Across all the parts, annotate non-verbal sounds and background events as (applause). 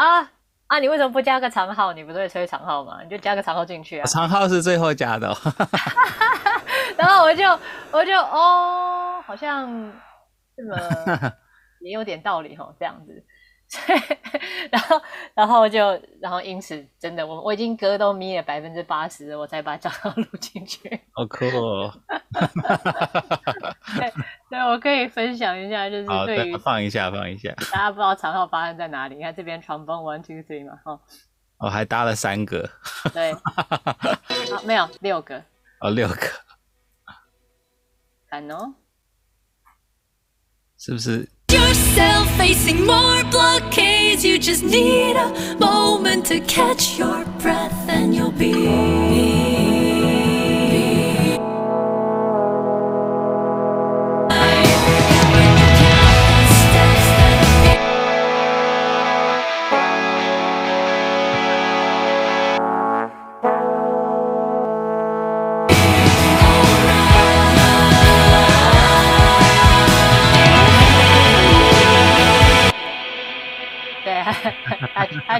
啊啊，你为什么不加个长号？你不是会吹长号吗？你就加个长号进去啊。长号是最后加的、哦。(laughs) 然后我就我就哦，好像这么 (laughs) 也有点道理哦，这样子。然后，然后就，然后因此，真的，我我已经歌都眯了百分之八十，我才把账号录进去。好酷哦！(laughs) 对，对，我可以分享一下，就是对于放一下，放一下。大家不知道长号发生在哪里？你看这边床崩 one two three 嘛，哈。我、哦、还搭了三个。对。(laughs) 好，没有六个。哦，六个。(laughs) 看哦。是不是？yourself facing more blockades. You just need a moment to catch your breath, and you'll be.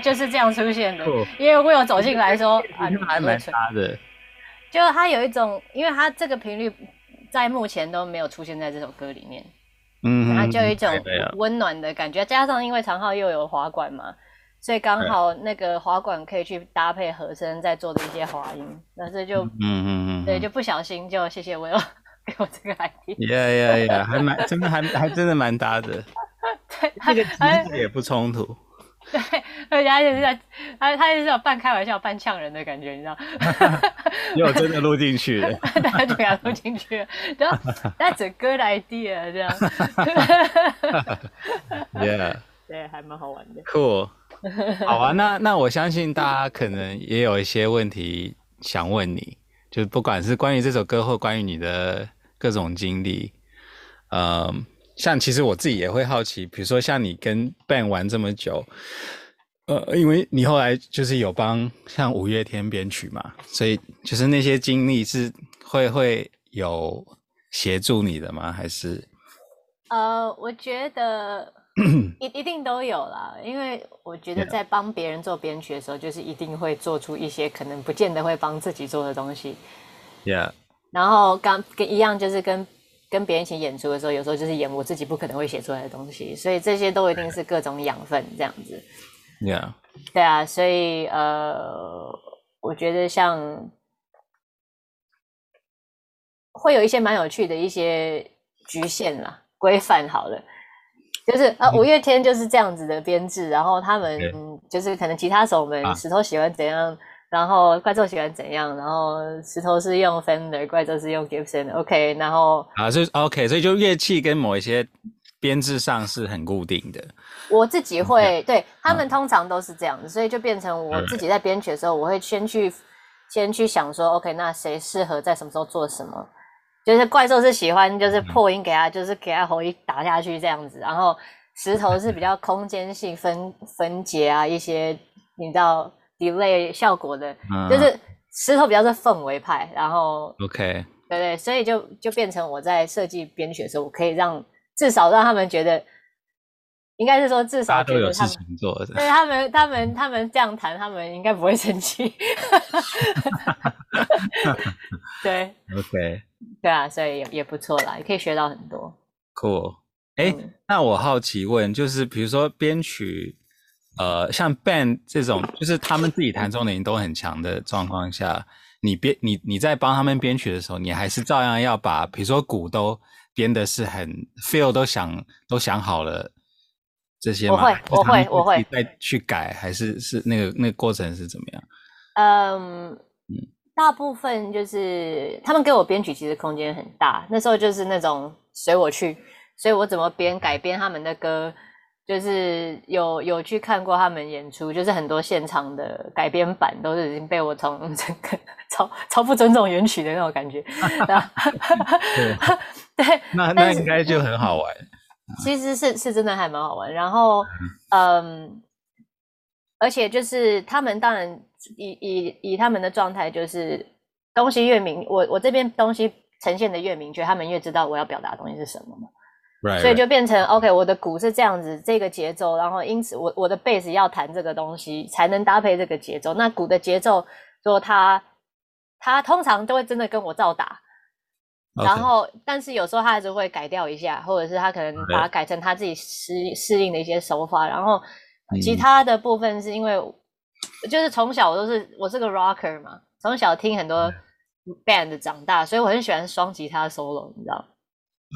就是这样出现的，因为我有走进来说啊，还蛮差的。就他有一种，因为他这个频率在目前都没有出现在这首歌里面，嗯，他就有一种温暖的感觉，加上因为长浩又有滑管嘛，所以刚好那个滑管可以去搭配和声在做的一些滑音，但是就嗯嗯嗯，对，就不小心就谢谢 Will 给我这个 id yeah yeah yeah，还蛮真的还还真的蛮搭的，对，这个其实也不冲突。对，而且他就是在，他他就是有半开玩笑、半呛人的感觉，你知道？因为我真的录进去了，(laughs) 大家就给他录进去了，然后 (laughs) That's a good idea，这样。(laughs) Yeah，对，还蛮好玩的。Cool，好啊，那那我相信大家可能也有一些问题想问你，就是不管是关于这首歌或关于你的各种经历，嗯。像其实我自己也会好奇，比如说像你跟 Ben 玩这么久，呃，因为你后来就是有帮像五月天编曲嘛，所以就是那些经历是会会有协助你的吗？还是？呃，我觉得 (clears throat) 一一定都有啦，因为我觉得在帮别人做编曲的时候，就是一定会做出一些可能不见得会帮自己做的东西。Yeah。然后刚跟一样，就是跟。跟别人一起演出的时候，有时候就是演我自己不可能会写出来的东西，所以这些都一定是各种养分这样子。Yeah，对啊，所以呃，我觉得像会有一些蛮有趣的一些局限啦，规范好了，就是啊，五月天就是这样子的编制，然后他们就是可能吉他手们石头喜欢怎样。然后怪兽喜欢怎样？然后石头是用 Fender，怪兽是用 Gibson，OK，、okay, 然后啊，所以 OK，所以就乐器跟某一些编制上是很固定的。我自己会、嗯、对他们通常都是这样子，所以就变成我自己在编曲的时候，我会先去、嗯、先去想说，OK，那谁适合在什么时候做什么？就是怪兽是喜欢就是破音给他，嗯、就是给他喉一打下去这样子，然后石头是比较空间性分分解啊一些，你知道。Delay 效果的，嗯、就是石头比较是氛围派，然后 OK，对对，所以就就变成我在设计编曲的时候，我可以让至少让他们觉得，应该是说至少觉得他们对他们他们他们这样谈，他们应该不会生气。对，(laughs) OK，对啊，所以也也不错啦，也可以学到很多。Cool，哎、欸，嗯、那我好奇问，就是比如说编曲。呃，像 Ben 这种，就是他们自己弹奏的音都很强的状况下，你编你你在帮他们编曲的时候，你还是照样要把，比如说鼓都编的是很 feel 都想都想好了这些吗？我会，我会，我会再去改，还是是那个那个过程是怎么样？嗯嗯，大部分就是他们给我编曲，其实空间很大，那时候就是那种随我去，所以我怎么编改编他们的歌。就是有有去看过他们演出，就是很多现场的改编版都是已经被我从 (laughs) 整个超超不尊重原曲的那种感觉。(laughs) 对，那那应该就很好玩。(laughs) 其实是是真的还蛮好玩。然后嗯，而且就是他们当然以以以他们的状态，就是东西越明，我我这边东西呈现的越明确，他们越知道我要表达的东西是什么嘛。，right, 所以就变成 OK，我的鼓是这样子这个节奏，然后因此我我的贝斯要弹这个东西才能搭配这个节奏。那鼓的节奏，说他他通常都会真的跟我照打.然后但是有时候他还是会改掉一下，或者是他可能把它改成他自己适适应的一些手法。然后其他的部分是因为就是从小我都是我是个 rocker 嘛，从小听很多。band 长大，所以我很喜欢双吉他 solo，你知道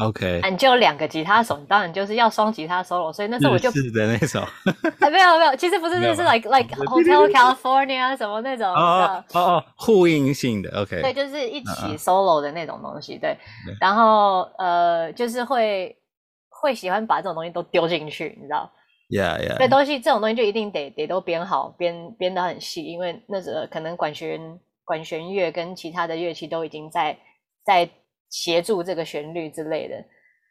？OK，你就两个吉他手，你当然就是要双吉他 solo，所以那时候我就日的那种，(laughs) 没有没有，其实不是就是，like like Hotel California 什么那种，哦哦哦，呼应性的，OK，对，就是一起 solo 的那种东西，对，然后呃，就是会会喜欢把这种东西都丢进去，你知道？Yeah yeah，这东西这种东西就一定得得都编好，编编的很细，因为那时候可能管弦。管弦乐跟其他的乐器都已经在在协助这个旋律之类的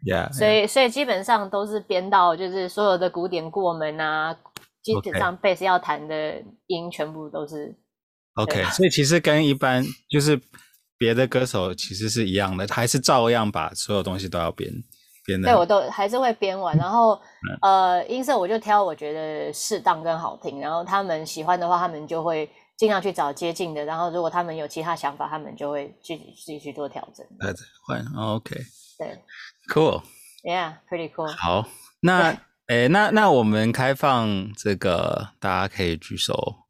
，yeah, yeah. 所以所以基本上都是编到就是所有的古典过门啊，基本上贝斯要弹的音全部都是 OK，所以其实跟一般就是别的歌手其实是一样的，还是照样把所有东西都要编编的。对，我都还是会编完，然后呃音色我就挑我觉得适当跟好听，然后他们喜欢的话，他们就会。尽量去找接近的，然后如果他们有其他想法，他们就会自己自己去做调整。对，换 OK。对，Cool，Yeah，pretty cool。好，那诶，那那我们开放这个，大家可以举手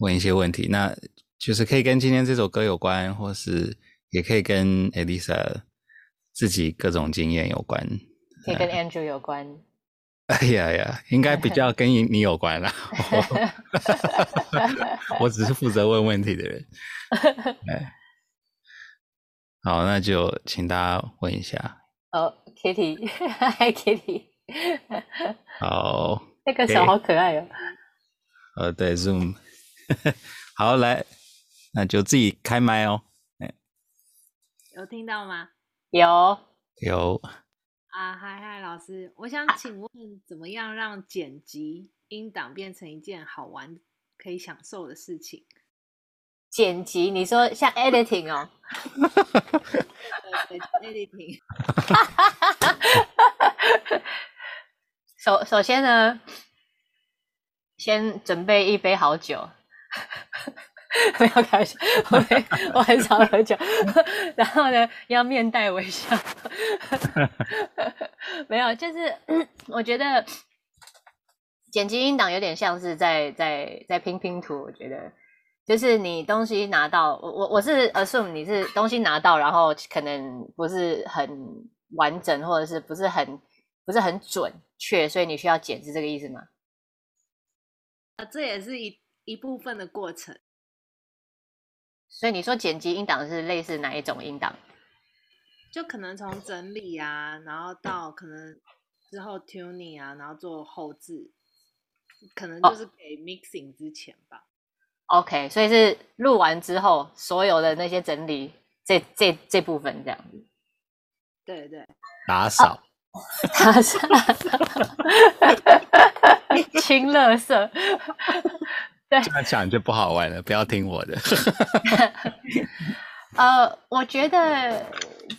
问一些问题，那就是可以跟今天这首歌有关，或是也可以跟 Elisa 自己各种经验有关，可以跟 Andrew 有关。哎呀呀，应该比较跟你有关啦。(laughs) 我只是负责问问题的人。(laughs) 好，那就请大家问一下。哦，Kitty，Hi，Kitty。(laughs) 好，那个手好可爱哦。呃，对，Zoom。好，来，那就自己开麦哦。有听到吗？有。有。啊，嗨嗨，老师，我想请问，怎么样让剪辑音档变成一件好玩、可以享受的事情？剪辑，你说像 editing 哦？对，editing。(laughs) 首首先呢，先准备一杯好酒。(laughs) 不要开玩笑，(laughs) 我 (laughs) 我很少喝酒，然后呢，要面带微笑。没有，就是 (clears throat) 我觉得剪辑音档有点像是在在在拼拼图。我觉得就是你东西拿到，我我我是 assume 你是东西拿到，然后可能不是很完整，或者是不是很不是很准确，所以你需要剪，是这个意思吗？啊，这也是一一部分的过程。所以你说剪辑音档是类似哪一种音档？就可能从整理啊，然后到可能之后 tuning 啊，然后做后置，可能就是给 mixing 之前吧。Oh. OK，所以是录完之后所有的那些整理，这这这部分这样子。对对，打扫，打扫，(laughs) 清垃圾。这样讲就不好玩了，不要听我的。(laughs) 呃，我觉得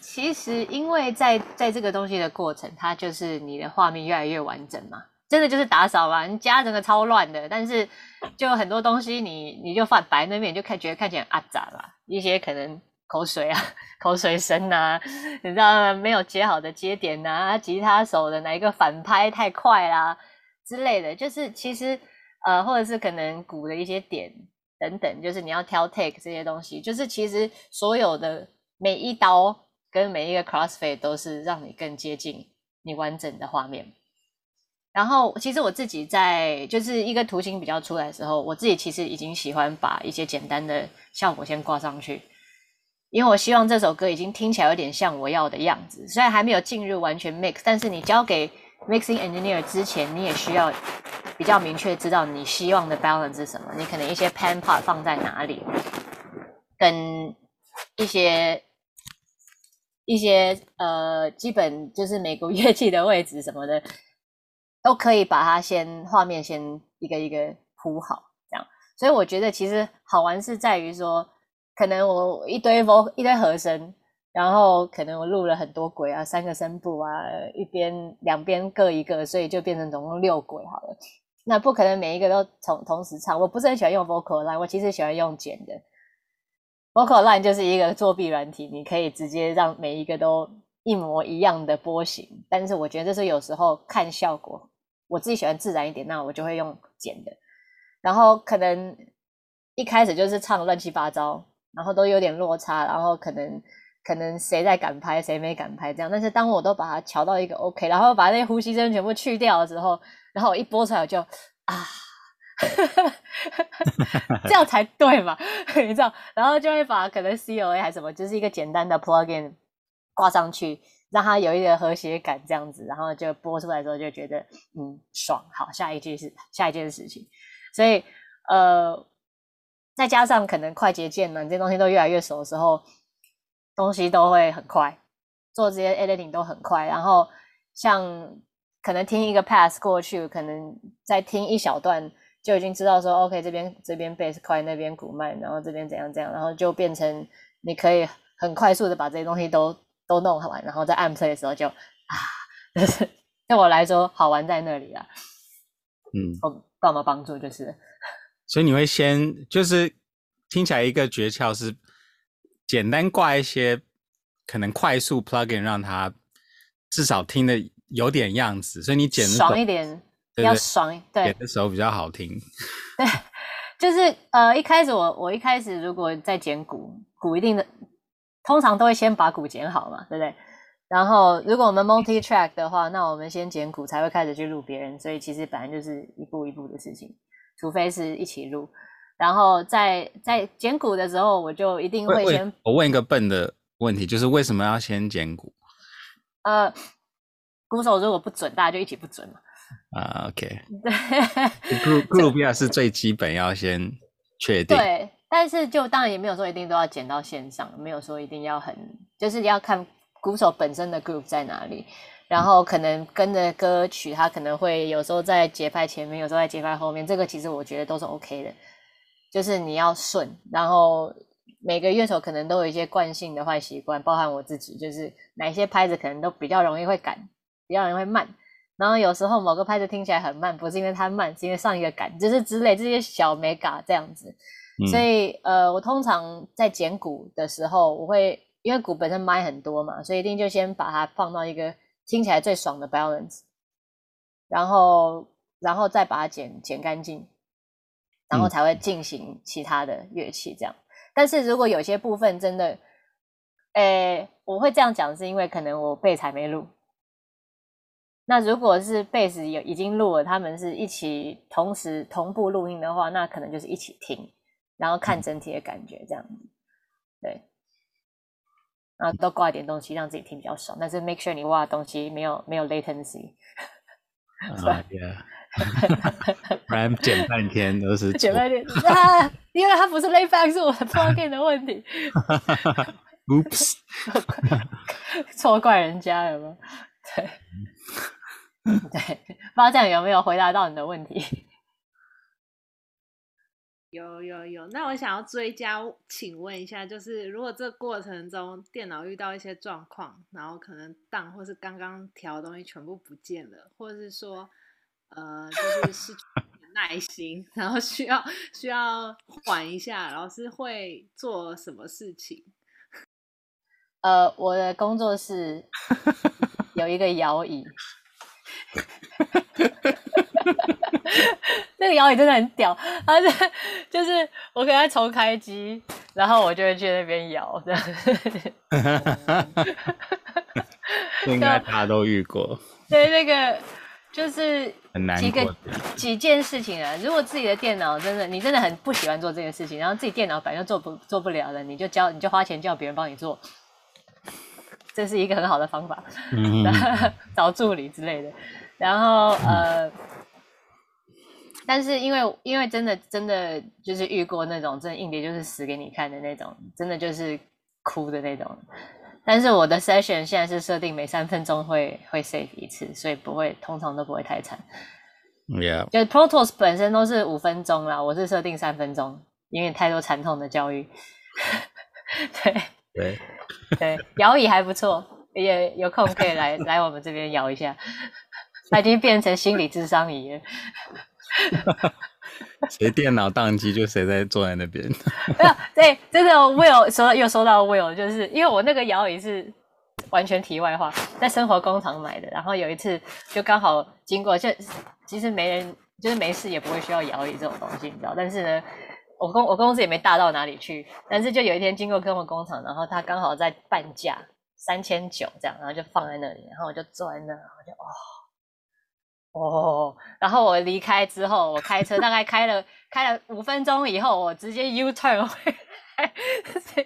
其实因为在在这个东西的过程，它就是你的画面越来越完整嘛，真的就是打扫嘛，你家整个超乱的，但是就很多东西你你就放白那边，就看觉得看起来很阿杂啦，一些可能口水啊、(laughs) 口水声啊，你知道吗？没有接好的接点啊，吉他手的哪一个反拍太快啦之类的，就是其实。呃，或者是可能鼓的一些点等等，就是你要挑 take 这些东西，就是其实所有的每一刀跟每一个 crossfade 都是让你更接近你完整的画面。然后，其实我自己在就是一个图形比较出来的时候，我自己其实已经喜欢把一些简单的效果先挂上去，因为我希望这首歌已经听起来有点像我要的样子，虽然还没有进入完全 mix，但是你交给 mixing engineer 之前，你也需要。比较明确知道你希望的 balance 是什么，你可能一些 pan part 放在哪里，跟一些一些呃基本就是美国乐器的位置什么的，都可以把它先画面先一个一个铺好，这样。所以我觉得其实好玩是在于说，可能我一堆 vo 一堆和声，然后可能我录了很多轨啊，三个声部啊，一边两边各一个，所以就变成总共六轨好了。那不可能每一个都同同时唱，我不是很喜欢用 vocal line，我其实喜欢用剪的。vocal line 就是一个作弊软体，你可以直接让每一个都一模一样的波形。但是我觉得这是有时候看效果，我自己喜欢自然一点，那我就会用剪的。然后可能一开始就是唱乱七八糟，然后都有点落差，然后可能可能谁在赶拍，谁没赶拍这样。但是当我都把它调到一个 OK，然后把那些呼吸声全部去掉的时候，然后我一播出来我就啊，(laughs) 这样才对嘛，(laughs) 你知道？然后就会把可能 COA 还是什么，就是一个简单的 plugin 挂上去，让它有一点和谐感这样子，然后就播出来之后就觉得嗯爽，好，下一句是下一件事情。所以，呃，再加上可能快捷键呢，这些东西都越来越熟的时候，东西都会很快，做这些 editing 都很快。然后，像可能听一个 pass 过去，可能再听一小段，就已经知道说，OK，这边这边 bass 快，那边鼓慢，然后这边怎样怎样，然后就变成你可以很快速的把这些东西都都弄完，然后在按 play 的时候就啊，就是 (laughs) 对我来说好玩在那里啊，嗯。帮忙帮助就是，所以你会先就是听起来一个诀窍是简单挂一些可能快速 plugin 让它至少听的有点样子，所以你剪的爽一点，对对要爽，对，剪的时候比较好听。(laughs) 对，就是呃一开始我我一开始如果在剪鼓，鼓一定的通常都会先把鼓剪好嘛，对不对？然后，如果我们 multi track 的话，那我们先剪鼓才会开始去录别人，所以其实本来就是一步一步的事情，除非是一起录。然后在在剪鼓的时候，我就一定会先。我问一个笨的问题，就是为什么要先剪鼓？呃，鼓手如果不准，大家就一起不准嘛。啊、uh,，OK。对，group group 要是最基本要先确定。对，但是就当然也没有说一定都要剪到线上，没有说一定要很，就是要看。鼓手本身的 group 在哪里？然后可能跟着歌曲，他可能会有时候在节拍前面，有时候在节拍后面。这个其实我觉得都是 OK 的，就是你要顺。然后每个乐手可能都有一些惯性的坏习惯，包含我自己，就是哪些拍子可能都比较容易会赶，比较容易会慢。然后有时候某个拍子听起来很慢，不是因为它慢，是因为上一个赶，就是之类这些小美感这样子。嗯、所以呃，我通常在剪鼓的时候，我会。因为鼓本身麦很多嘛，所以一定就先把它放到一个听起来最爽的 balance，然后然后再把它剪剪干净，然后才会进行其他的乐器这样。嗯、但是如果有些部分真的，诶，我会这样讲是因为可能我贝斯还没录。那如果是贝斯有已经录了，他们是一起同时同步录音的话，那可能就是一起听，然后看整体的感觉这样子，对。然后多挂一点东西，让自己听比较爽。但是 make sure 你挖的东西没有没有 latency。(laughs) (laughs) 不然剪半天都是剪半天啊，因为它不是 layback，是我的 plugin 的问题。Oops，(laughs) 错怪人家了吗？对，(laughs) 对，不知道这样有没有回答到你的问题？有有有，那我想要追加，请问一下，就是如果这个过程中电脑遇到一些状况，然后可能当或是刚刚调的东西全部不见了，或者是说，呃，就是失去耐心，然后需要需要缓一下，老师会做什么事情？(laughs) 呃，我的工作室有一个摇椅。(laughs) 那个摇椅真的很屌，它是就是我给他重开机，然后我就会去那边摇这样。(laughs) 应该大家都遇过。对，那个就是很难几个几件事情啊。如果自己的电脑真的你真的很不喜欢做这件事情，然后自己电脑反正做不做不了了，你就教你就花钱叫别人帮你做，这是一个很好的方法。嗯，(laughs) 找助理之类的。然后呃，但是因为因为真的真的就是遇过那种真的硬碟就是死给你看的那种，真的就是哭的那种。但是我的 session 现在是设定每三分钟会会 save 一次，所以不会通常都不会太惨。Yeah，就 Pro Tools 本身都是五分钟啦，我是设定三分钟，因为太多惨痛的教育。(laughs) 对，对 (laughs) 对，摇椅还不错，也有空可以来 (laughs) 来我们这边摇一下。它已经变成心理智商仪了。谁电脑宕机就谁在坐在那边。(laughs) 没有，对，真的 Will 说又说到 Will，就是因为我那个摇椅是完全题外话，在生活工厂买的，然后有一次就刚好经过，就其实没人，就是没事也不会需要摇椅这种东西，你知道？但是呢，我公我公司也没大到哪里去，但是就有一天经过科目工厂，然后他刚好在半价三千九这样，然后就放在那里，然后我就坐在那，然后就哦。哦，然后我离开之后，我开车大概开了开了五分钟以后，我直接 U turn 回来。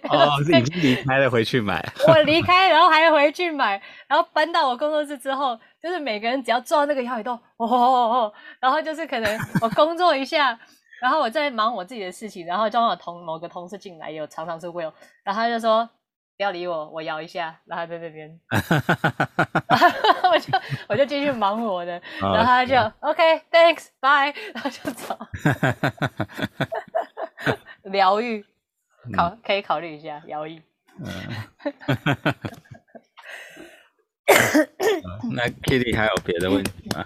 哦，(laughs) 是已经离开了，回去买。我离开，然后还回去买，然后搬到我工作室之后，就是每个人只要坐到那个摇椅都哦，哦，哦，哦，然后就是可能我工作一下，然后我在忙我自己的事情，然后刚好同某个同事进来，有常常是 Will，然后他就说。不要理我，我摇一下，然后在那边 (laughs) (laughs) 我就我就继续忙我的，(laughs) 然后他就 OK，Thanks，Bye，然后就走。疗愈，考可以考虑一下疗愈。那 Kitty 还有别的问题吗？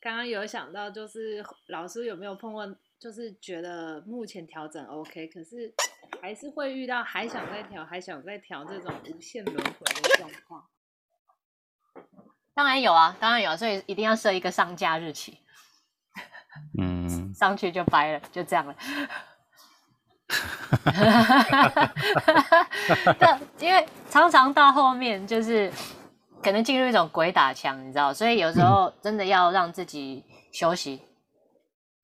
刚刚有想到，就是老师有没有碰过？就是觉得目前调整 OK，可是还是会遇到还想再调、还想再调这种无限轮回的状况。当然有啊，当然有，所以一定要设一个上架日期。嗯，(laughs) 上去就掰了，就这样了。(laughs) 对，因为常常到后面就是可能进入一种鬼打墙，你知道，所以有时候真的要让自己休息。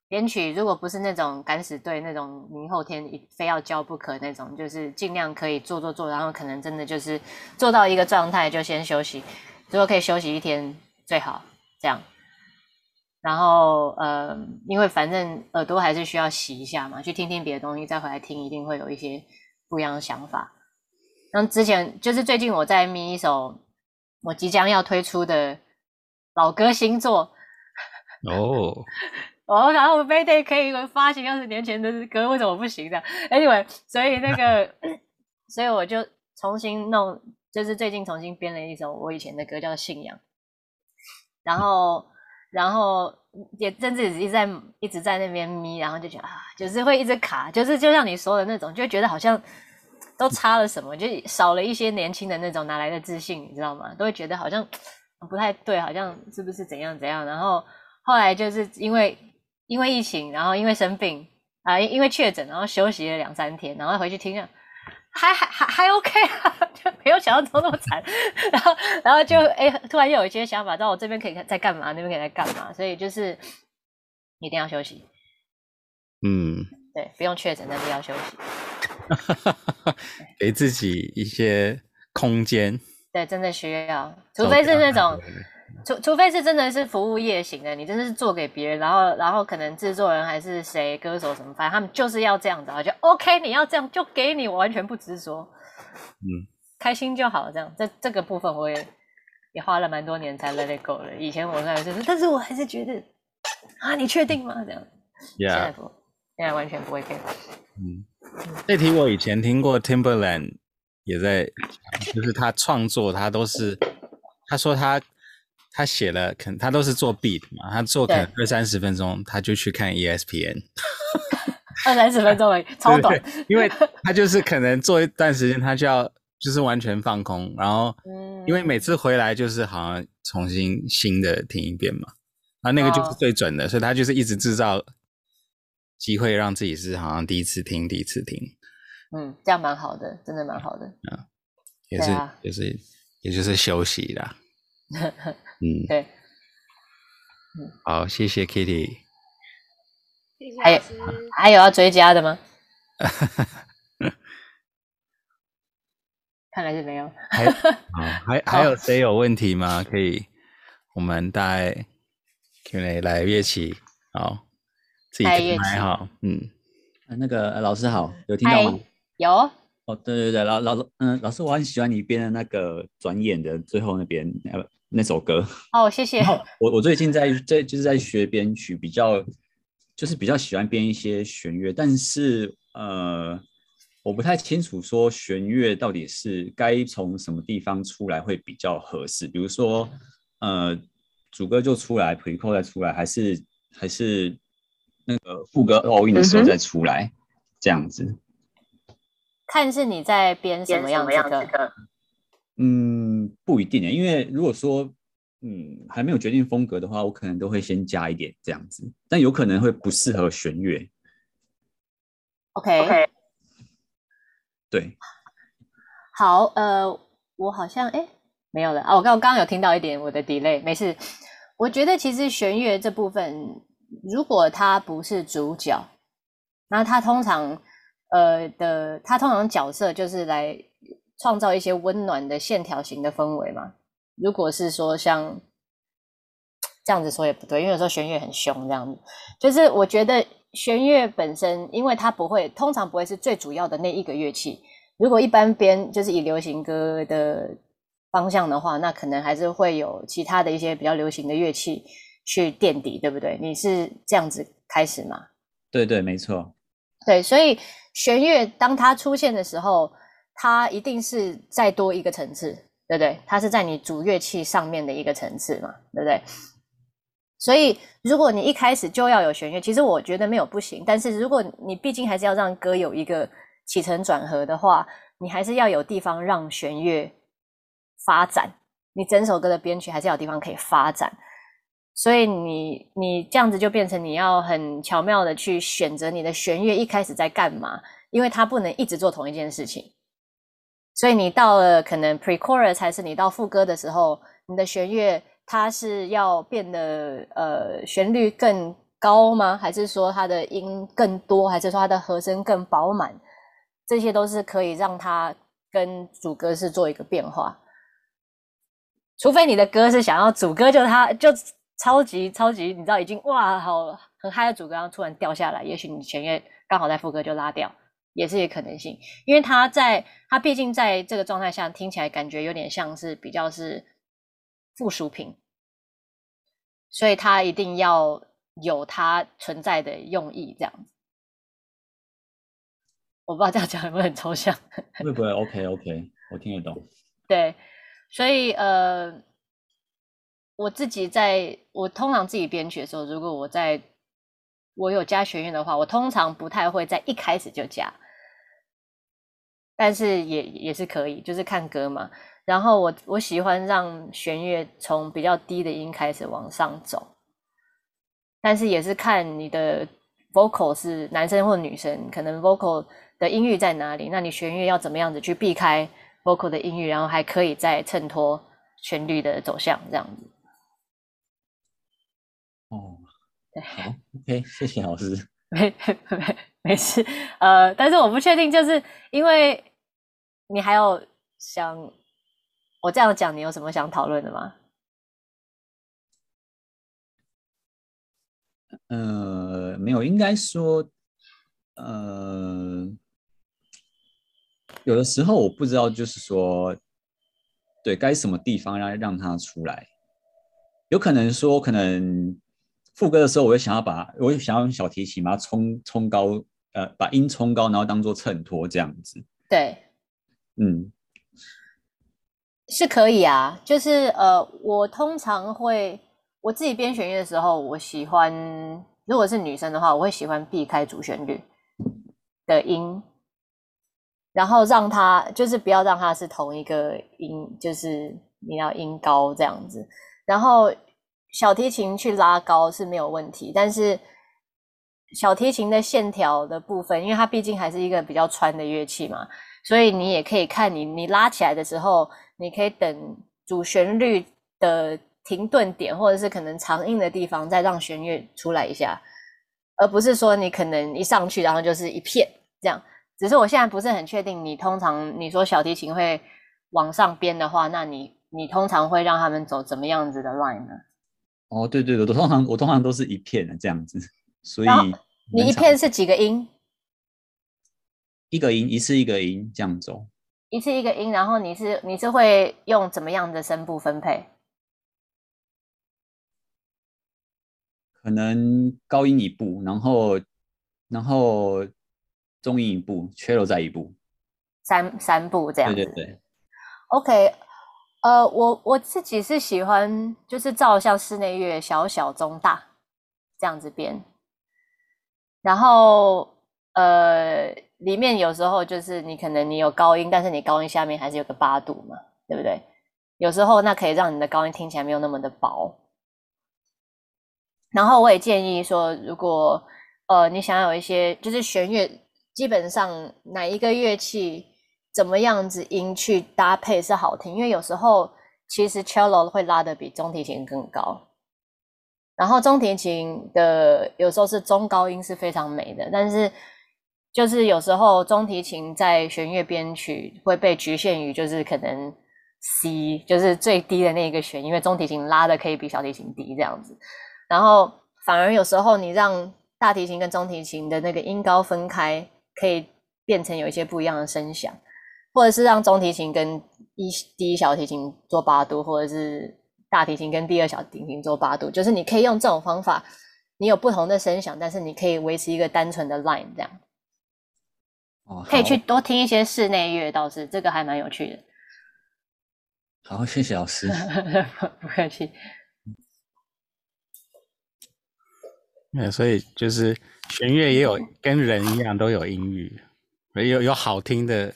编曲如果不是那种敢死队那种明后天非要交不可那种，就是尽量可以做做做，然后可能真的就是做到一个状态就先休息，如果可以休息一天最好这样。然后呃，因为反正耳朵还是需要洗一下嘛，去听听别的东西再回来听，一定会有一些不一样的想法。那之前就是最近我在咪一首我即将要推出的老歌新作哦。(laughs) 哦，然后 Mayday 可以发行二十年前的歌，为什么不行的？Anyway，所以那个，(laughs) 所以我就重新弄，就是最近重新编了一首我以前的歌，叫《信仰》。然后，然后也甚至一直在一直在那边咪，然后就觉得啊，就是会一直卡，就是就像你说的那种，就觉得好像都差了什么，就少了一些年轻的那种哪来的自信，你知道吗？都会觉得好像不太对，好像是不是怎样怎样？然后后来就是因为。因为疫情，然后因为生病啊、呃，因为确诊，然后休息了两三天，然后回去听了，还还还还 OK 啊，(laughs) 就没有想到中那么惨，(laughs) 然后然后就哎，突然又有一些想法，到我这边可以在干嘛，那边可以在干嘛，所以就是一定要休息。嗯，对，不用确诊，但是要休息，(laughs) 给自己一些空间。对，真的需要，除非是那种。除除非是真的是服务业型的，你真的是做给别人，然后然后可能制作人还是谁歌手什么，反正他们就是要这样子，就 OK，你要这样就给你，我完全不执着，嗯，开心就好，这样这这个部分我也也花了蛮多年才 let it go 的。以前我还是，但是我还是觉得啊，你确定吗？这样，Yeah. 现在不，现在完全不会给。嗯，这题我以前听过，Timberland 也在，就是他创作他都是，他说他。他写了，可能他都是做 (laughs) beat 嘛，他做可能二三十分钟，他就去看 ESPN，二三十分钟而已，超短。因为他就是可能做一段时间，他就要就是完全放空，然后因为每次回来就是好像重新新的听一遍嘛，然后那个就是最准的，哦、所以他就是一直制造机会让自己是好像第一次听，第一次听。嗯，这样蛮好的，真的蛮好的。嗯，也是，啊、也是，也就是休息啦。(laughs) 嗯，对，嗯，好，谢谢 Kitty。还有还有要追加的吗？(laughs) 看来是没有。还还还有谁有问题吗？可以，我们带 Q&A 来乐器，好，自己开麦好，嗯，那个老师好，有听到吗？有。哦，对对对，老老嗯，老师，我很喜欢你编的那个转眼的最后那边。那首歌哦，谢谢。我我最近在在就是在学编曲，比较就是比较喜欢编一些弦乐，但是呃，我不太清楚说弦乐到底是该从什么地方出来会比较合适，比如说，呃，主歌就出来，pre-chorus 再出来，还是还是那个副歌 all in 的时候再出来，嗯、这样子。看是你在编什么样子的。嗯，不一定的，因为如果说嗯还没有决定风格的话，我可能都会先加一点这样子，但有可能会不适合弦乐。OK OK。对，好，呃，我好像哎没有了啊，我刚刚刚有听到一点我的 delay，没事。我觉得其实弦乐这部分，如果它不是主角，那它通常呃的，它通常角色就是来创造一些温暖的线条型的氛围嘛。如果是说像这样子说也不对，因为有时候弦乐很凶这样子，就是我觉得。弦乐本身，因为它不会，通常不会是最主要的那一个乐器。如果一般编就是以流行歌的方向的话，那可能还是会有其他的一些比较流行的乐器去垫底，对不对？你是这样子开始吗？对对，没错。对，所以弦乐当它出现的时候，它一定是再多一个层次，对不对？它是在你主乐器上面的一个层次嘛，对不对？所以，如果你一开始就要有弦乐，其实我觉得没有不行。但是，如果你毕竟还是要让歌有一个起承转合的话，你还是要有地方让弦乐发展。你整首歌的编曲还是要有地方可以发展。所以你，你你这样子就变成你要很巧妙的去选择你的弦乐一开始在干嘛，因为它不能一直做同一件事情。所以，你到了可能 pre-chorus 才是你到副歌的时候，你的弦乐。它是要变得呃旋律更高吗？还是说它的音更多？还是说它的和声更饱满？这些都是可以让它跟主歌是做一个变化。除非你的歌是想要主歌就它就超级超级，你知道已经哇好很嗨的主歌，然后突然掉下来，也许你弦乐刚好在副歌就拉掉，也是一个可能性。因为他在他毕竟在这个状态下听起来感觉有点像是比较是。附属品，所以他一定要有他存在的用意，这样子。我不知道这样讲有没有很抽象？会不会？OK OK，我听得懂。对，所以呃，我自己在我通常自己编曲的时候，如果我在我有加弦乐的话，我通常不太会在一开始就加，但是也也是可以，就是看歌嘛。然后我我喜欢让弦乐从比较低的音开始往上走，但是也是看你的 vocal 是男生或女生，可能 vocal 的音域在哪里，那你弦乐要怎么样子去避开 vocal 的音域，然后还可以再衬托旋律的走向，这样子。哦，对，好，OK，谢谢老师。(laughs) 没没 (laughs) 没事，呃，但是我不确定，就是因为你还有想。我这样讲，你有什么想讨论的吗？呃，没有，应该说，呃，有的时候我不知道，就是说，对该什么地方让让它出来，有可能说，可能副歌的时候，我会想要把，我会想要用小提琴把它冲冲高，呃，把音冲高，然后当做衬托这样子。对，嗯。是可以啊，就是呃，我通常会我自己编旋律的时候，我喜欢如果是女生的话，我会喜欢避开主旋律的音，然后让它就是不要让它是同一个音，就是你要音高这样子，然后小提琴去拉高是没有问题，但是小提琴的线条的部分，因为它毕竟还是一个比较穿的乐器嘛，所以你也可以看你你拉起来的时候。你可以等主旋律的停顿点，或者是可能长音的地方，再让弦乐出来一下，而不是说你可能一上去，然后就是一片这样。只是我现在不是很确定，你通常你说小提琴会往上编的话，那你你通常会让他们走怎么样子的 line 呢？哦，对对对，我通常我通常都是一片的这样子，所以你一片是几个音？一个音，一次一个音这样走。一次一个音，然后你是你是会用怎么样的声部分配？可能高音一步，然后然后中音一部，cello 再一步，三三步这样子。对对对。OK，呃，我我自己是喜欢就是照像室内乐小小中大这样子编，然后呃里面有时候就是你可能你有高音，但是你高音下面还是有个八度嘛，对不对？有时候那可以让你的高音听起来没有那么的薄。然后我也建议说，如果呃你想有一些就是弦乐，基本上哪一个乐器。怎么样子音去搭配是好听？因为有时候其实 cello 会拉得比中提琴更高，然后中提琴的有时候是中高音是非常美的，但是就是有时候中提琴在弦乐编曲会被局限于就是可能 C 就是最低的那个弦，因为中提琴拉的可以比小提琴低这样子，然后反而有时候你让大提琴跟中提琴的那个音高分开，可以变成有一些不一样的声响。或者是让中提琴跟一第一小提琴做八度，或者是大提琴跟第二小提琴做八度，就是你可以用这种方法，你有不同的声响，但是你可以维持一个单纯的 line 这样。哦，可以去多听一些室内乐，倒是这个还蛮有趣的。好，谢谢老师。(laughs) 不客气。(laughs) 那所以就是弦乐也有跟人一样都有音域，有有好听的。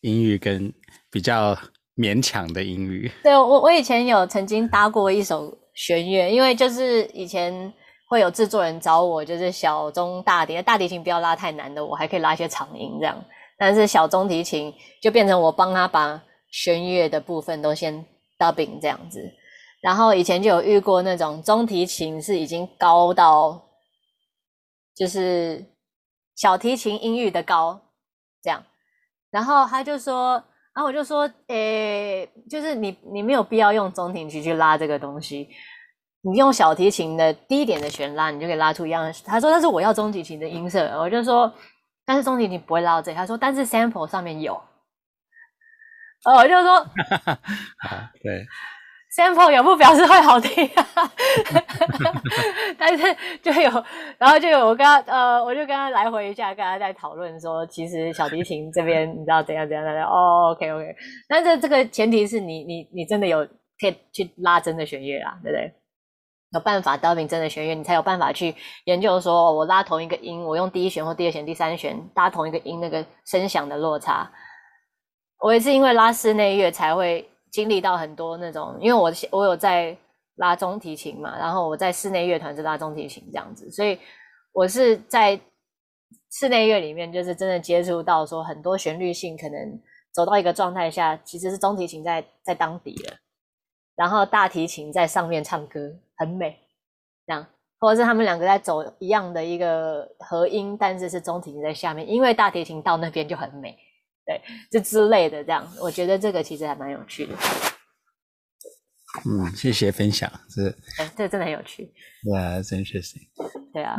音域跟比较勉强的音域，对，我我以前有曾经搭过一首弦乐，因为就是以前会有制作人找我，就是小中大提，大提琴不要拉太难的，我还可以拉一些长音这样，但是小中提琴就变成我帮他把弦乐的部分都先 dubbing 这样子，然后以前就有遇过那种中提琴是已经高到就是小提琴音域的高这样。然后他就说，然后我就说，诶，就是你你没有必要用中提琴去拉这个东西，你用小提琴的低点的弦拉，你就可以拉出一样的。他说，但是我要中提琴的音色，我就说，但是中提琴不会拉到这。他说，但是 sample 上面有，哦，我就说，(laughs) 啊，对。Sample 也不表示会好听啊，(laughs) 但是就有，然后就有我跟他呃，我就跟他来回一下，跟他在讨论说，其实小提琴这边你知道怎样怎样怎样哦，OK OK，但是这个前提是你你你真的有可以去拉真的弦乐啦，对不对？有办法刀柄真的弦乐，你才有办法去研究说，我拉同一个音，我用第一弦或第二弦、第三弦搭同一个音，那个声响的落差。我也是因为拉室内乐才会。经历到很多那种，因为我我有在拉中提琴嘛，然后我在室内乐团是拉中提琴这样子，所以我是在室内乐里面就是真的接触到说很多旋律性可能走到一个状态下，其实是中提琴在在当底了，然后大提琴在上面唱歌很美，这样，或者是他们两个在走一样的一个和音，但是是中提琴在下面，因为大提琴到那边就很美。对，这之类的这样，我觉得这个其实还蛮有趣的。嗯，谢谢分享，这对，这真的很有趣。Yeah, it's interesting。对啊。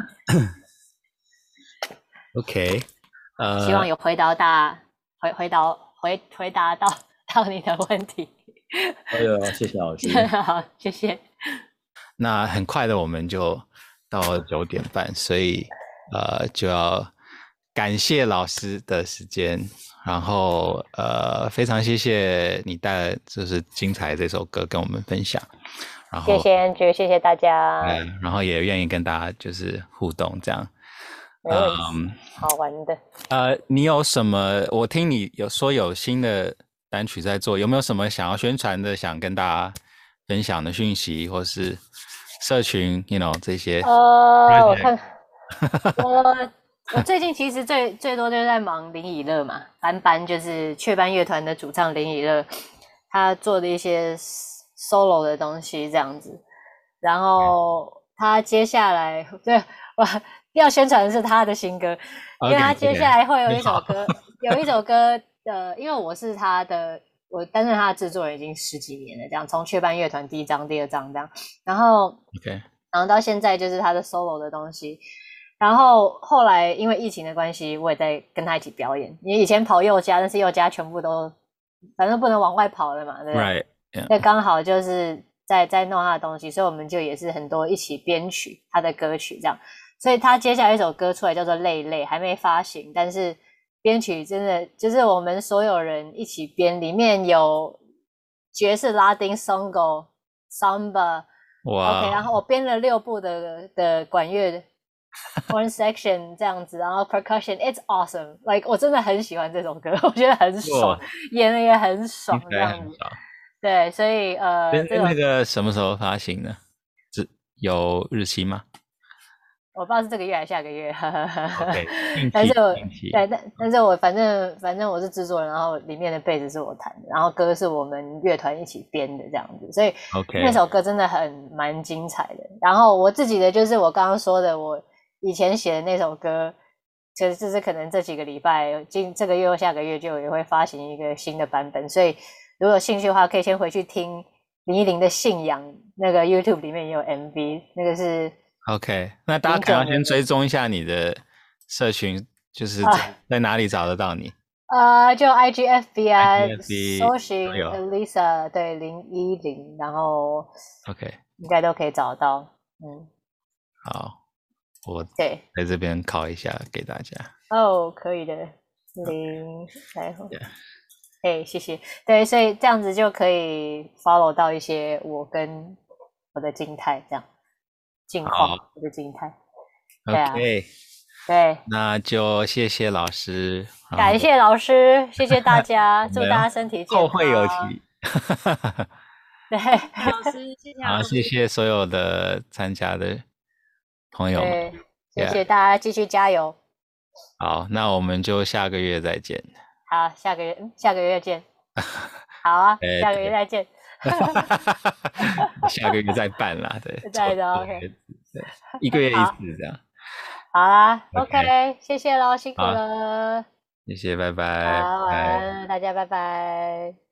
OK，呃，希望有回答大回回答回回答到到你的问题。哎呦，谢谢老师。(laughs) 好，谢谢。那很快的，我们就到了九点半，所以呃，就要感谢老师的时间。然后呃，非常谢谢你带来就是精彩这首歌跟我们分享。然后谢谢 Andrew，谢谢大家。嗯，然后也愿意跟大家就是互动这样。嗯，好玩的。呃，你有什么？我听你有说有新的单曲在做，有没有什么想要宣传的，想跟大家分享的讯息，或是社群，you know 这些？呃，我看我。(laughs) (laughs) 我最近其实最最多就是在忙林以乐嘛，班班就是雀斑乐团的主唱林以乐，他做的一些 solo 的东西这样子，然后他接下来对我要宣传的是他的新歌，因为他接下来会有一首歌，有一首歌的，因为我是他的，我担任他的制作人已经十几年了，这样从雀斑乐团第一张、第二张这样，然后 OK，然后到现在就是他的 solo 的东西。然后后来因为疫情的关系，我也在跟他一起表演。因为以前跑佑嘉，但是佑嘉全部都反正不能往外跑了嘛，对不对？那.刚好就是在在弄他的东西，所以我们就也是很多一起编曲他的歌曲这样。所以他接下来一首歌出来叫做《累累》，还没发行，但是编曲真的就是我们所有人一起编，里面有爵士、拉丁、songo、samba，哇，OK，然后我编了六部的的管乐 (laughs) horn section 这样子，然后 percussion，it's awesome，like 我真的很喜欢这首歌，(laughs) 我觉得很爽，演的也很爽，这样子。对，所以呃，那个什么时候发行呢？是有日期吗？我不知道是这个月还是下个月。(laughs) Okay, 但是我对，但但是我反正反正我是制作人，然后里面的贝斯是我弹的，然后歌是我们乐团一起编的这样子，所以那首歌真的很蛮精彩的。然后我自己的就是我刚刚说的，我以前写的那首歌，其实就是可能这几个礼拜，今这个月或下个月就也会发行一个新的版本，所以。如果有兴趣的话，可以先回去听林依林的信仰，那个 YouTube 里面也有 MV，那个是 OK。那大家可能要先追踪一下你的社群，就是在哪里找得到你？(laughs) 呃，就 IGFB 啊，IGFB 搜寻 Lisa 对林依林，然后 OK 应该都可以找到。嗯，好，我对在这边考一下给大家。哦，可以的，零来后。哎，谢谢。对，所以这样子就可以 follow 到一些我跟我的静态这样近况，我的静态。对啊，对，那就谢谢老师，感谢老师，谢谢大家，(laughs) 祝大家身体健康，后会有期。(laughs) 对，老师，谢谢。好，谢谢所有的参加的朋友们，谢谢大家，继续加油。好，那我们就下个月再见。好，下个月，下个月见。好啊，(laughs) 下个月再见。(laughs) 下个月再办啦，对。(laughs) 再的，OK。对，一个月一次这样。好啊，OK，谢谢喽，辛苦了。谢谢，拜拜。好，晚安，大家拜拜。